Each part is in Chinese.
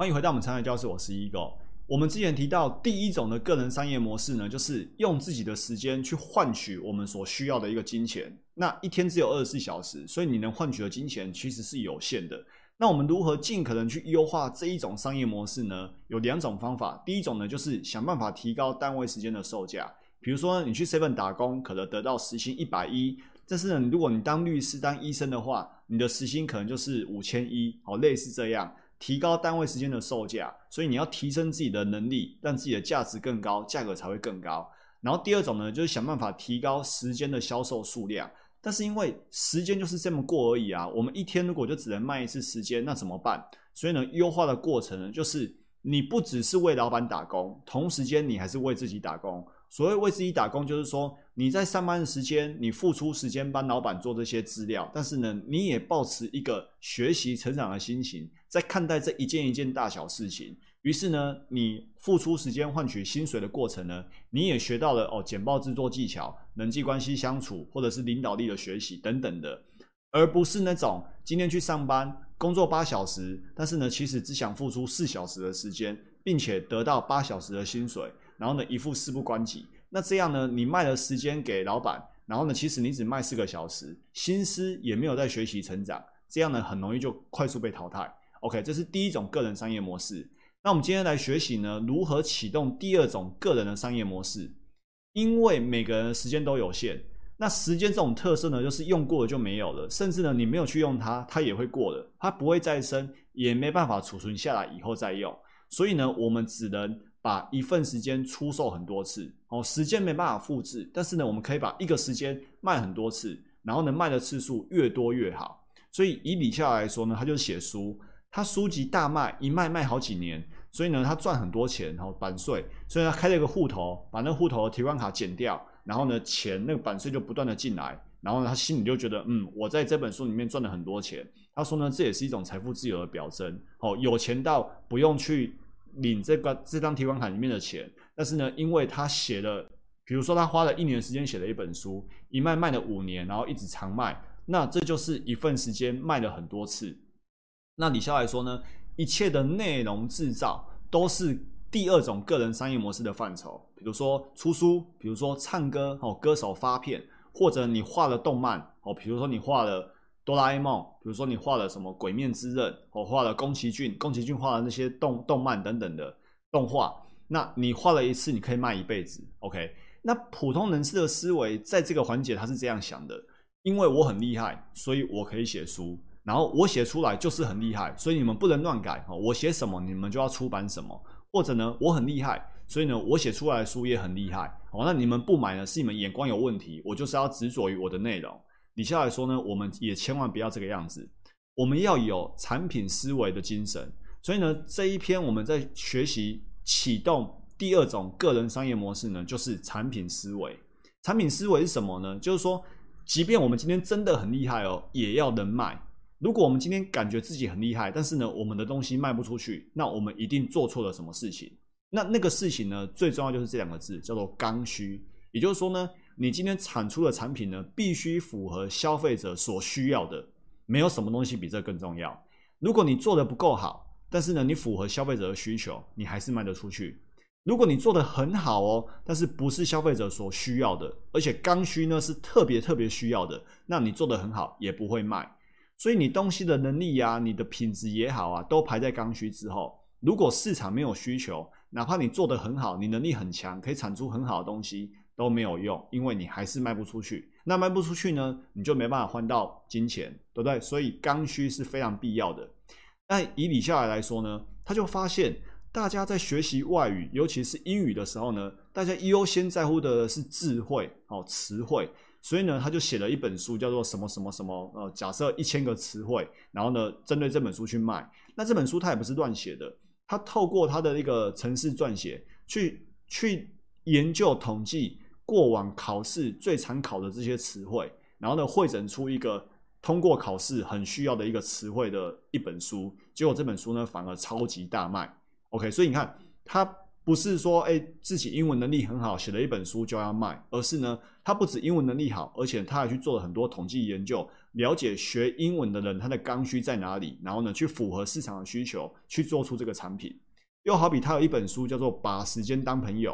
欢迎回到我们产业教室，我是 Ego。我们之前提到第一种的个人商业模式呢，就是用自己的时间去换取我们所需要的一个金钱。那一天只有二十四小时，所以你能换取的金钱其实是有限的。那我们如何尽可能去优化这一种商业模式呢？有两种方法。第一种呢，就是想办法提高单位时间的售价。比如说，你去 Seven 打工，可能得到时薪一百一，但是呢，如果你当律师、当医生的话，你的时薪可能就是五千一，哦，类似这样。提高单位时间的售价，所以你要提升自己的能力，让自己的价值更高，价格才会更高。然后第二种呢，就是想办法提高时间的销售数量。但是因为时间就是这么过而已啊，我们一天如果就只能卖一次时间，那怎么办？所以呢，优化的过程呢，就是你不只是为老板打工，同时间你还是为自己打工。所谓为自己打工，就是说你在上班的时间，你付出时间帮老板做这些资料，但是呢，你也保持一个学习成长的心情，在看待这一件一件大小事情。于是呢，你付出时间换取薪水的过程呢，你也学到了哦，简报制作技巧、人际关系相处，或者是领导力的学习等等的，而不是那种今天去上班工作八小时，但是呢，其实只想付出四小时的时间，并且得到八小时的薪水。然后呢，一副事不关己。那这样呢，你卖了时间给老板，然后呢，其实你只卖四个小时，心思也没有在学习成长，这样呢，很容易就快速被淘汰。OK，这是第一种个人商业模式。那我们今天来学习呢，如何启动第二种个人的商业模式？因为每个人的时间都有限，那时间这种特色呢，就是用过了就没有了，甚至呢，你没有去用它，它也会过了，它不会再生，也没办法储存下来以后再用。所以呢，我们只能。把一份时间出售很多次，哦，时间没办法复制，但是呢，我们可以把一个时间卖很多次，然后呢，卖的次数越多越好。所以以李笑来说呢，他就写书，他书籍大卖，一卖卖好几年，所以呢，他赚很多钱，然后版税，所以他开了一个户头，把那户头的提款卡剪掉，然后呢，钱那个版税就不断的进来，然后呢，他心里就觉得，嗯，我在这本书里面赚了很多钱。他说呢，这也是一种财富自由的表征，哦，有钱到不用去。领这个这张提款卡里面的钱，但是呢，因为他写了，比如说他花了一年时间写了一本书，一卖卖了五年，然后一直常卖，那这就是一份时间卖了很多次。那李潇来说呢，一切的内容制造都是第二种个人商业模式的范畴，比如说出书，比如说唱歌哦，歌手发片，或者你画了动漫哦，比如说你画了。哆啦 A 梦，比如说你画了什么《鬼面之刃》，我画了宫崎骏，宫崎骏画的那些动动漫等等的动画，那你画了一次，你可以卖一辈子。OK，那普通人士的思维在这个环节他是这样想的：，因为我很厉害，所以我可以写书，然后我写出来就是很厉害，所以你们不能乱改哦。我写什么，你们就要出版什么，或者呢，我很厉害，所以呢，我写出来的书也很厉害。哦，那你们不买呢，是你们眼光有问题，我就是要执着于我的内容。底下来说呢，我们也千万不要这个样子，我们要有产品思维的精神。所以呢，这一篇我们在学习启动第二种个人商业模式呢，就是产品思维。产品思维是什么呢？就是说，即便我们今天真的很厉害哦，也要能卖。如果我们今天感觉自己很厉害，但是呢，我们的东西卖不出去，那我们一定做错了什么事情。那那个事情呢，最重要就是这两个字，叫做刚需。也就是说呢。你今天产出的产品呢，必须符合消费者所需要的，没有什么东西比这更重要。如果你做的不够好，但是呢，你符合消费者的需求，你还是卖得出去。如果你做的很好哦，但是不是消费者所需要的，而且刚需呢是特别特别需要的，那你做的很好也不会卖。所以你东西的能力呀，你的品质也好啊，都排在刚需之后。如果市场没有需求，哪怕你做的很好，你能力很强，可以产出很好的东西。都没有用，因为你还是卖不出去。那卖不出去呢，你就没办法换到金钱，对不对？所以刚需是非常必要的。但以李笑来来说呢，他就发现大家在学习外语，尤其是英语的时候呢，大家优先在乎的是智慧哦，词汇。所以呢，他就写了一本书，叫做什么什么什么呃，假设一千个词汇，然后呢，针对这本书去卖。那这本书他也不是乱写的，他透过他的一个城市撰写，去去研究统计。过往考试最常考的这些词汇，然后呢，汇整出一个通过考试很需要的一个词汇的一本书。结果这本书呢，反而超级大卖。OK，所以你看，他不是说哎自己英文能力很好，写了一本书就要卖，而是呢，他不止英文能力好，而且他还去做了很多统计研究，了解学英文的人他的刚需在哪里，然后呢，去符合市场的需求，去做出这个产品。又好比他有一本书叫做《把时间当朋友》，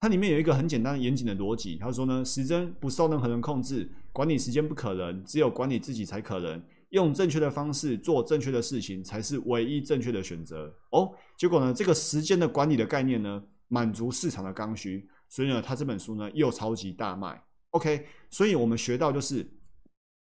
它里面有一个很简单严谨的逻辑，他说呢，时间不受任何人控制，管理时间不可能，只有管理自己才可能。用正确的方式做正确的事情，才是唯一正确的选择哦。结果呢，这个时间的管理的概念呢，满足市场的刚需，所以呢，他这本书呢又超级大卖。OK，所以我们学到就是，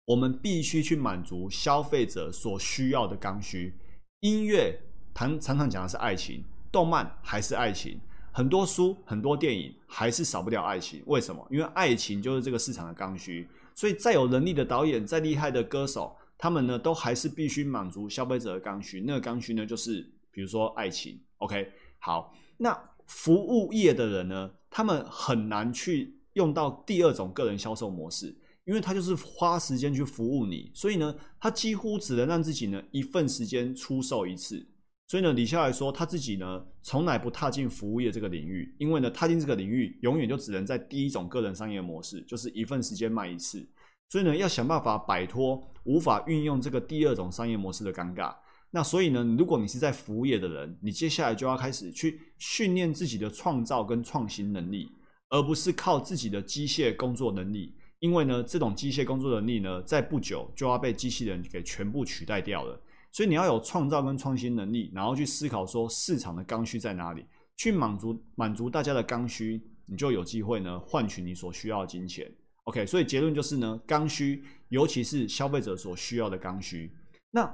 我们必须去满足消费者所需要的刚需。音乐常常常讲的是爱情，动漫还是爱情，很多书很多电影还是少不了爱情。为什么？因为爱情就是这个市场的刚需。所以再有能力的导演，再厉害的歌手。他们呢，都还是必须满足消费者的刚需。那个刚需呢，就是比如说爱情。OK，好，那服务业的人呢，他们很难去用到第二种个人销售模式，因为他就是花时间去服务你，所以呢，他几乎只能让自己呢一份时间出售一次。所以呢，李笑来说，他自己呢从来不踏进服务业这个领域，因为呢，踏进这个领域永远就只能在第一种个人商业模式，就是一份时间卖一次。所以呢，要想办法摆脱无法运用这个第二种商业模式的尴尬。那所以呢，如果你是在服务业的人，你接下来就要开始去训练自己的创造跟创新能力，而不是靠自己的机械工作能力。因为呢，这种机械工作能力呢，在不久就要被机器人给全部取代掉了。所以你要有创造跟创新能力，然后去思考说市场的刚需在哪里，去满足满足大家的刚需，你就有机会呢换取你所需要的金钱。OK，所以结论就是呢，刚需，尤其是消费者所需要的刚需。那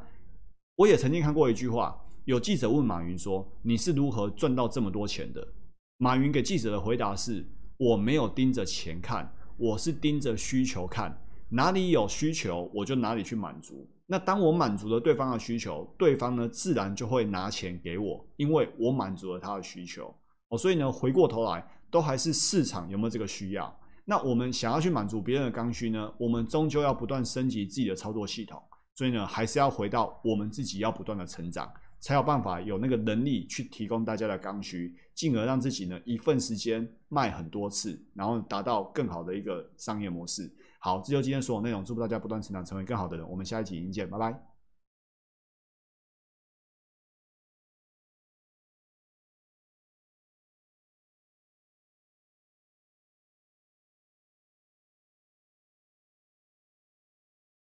我也曾经看过一句话，有记者问马云说：“你是如何赚到这么多钱的？”马云给记者的回答是：“我没有盯着钱看，我是盯着需求看，哪里有需求，我就哪里去满足。那当我满足了对方的需求，对方呢自然就会拿钱给我，因为我满足了他的需求。哦，所以呢，回过头来，都还是市场有没有这个需要。”那我们想要去满足别人的刚需呢？我们终究要不断升级自己的操作系统，所以呢，还是要回到我们自己要不断的成长，才有办法有那个能力去提供大家的刚需，进而让自己呢一份时间卖很多次，然后达到更好的一个商业模式。好，这就今天所有内容，祝福大家不断成长，成为更好的人。我们下一集再见，拜拜。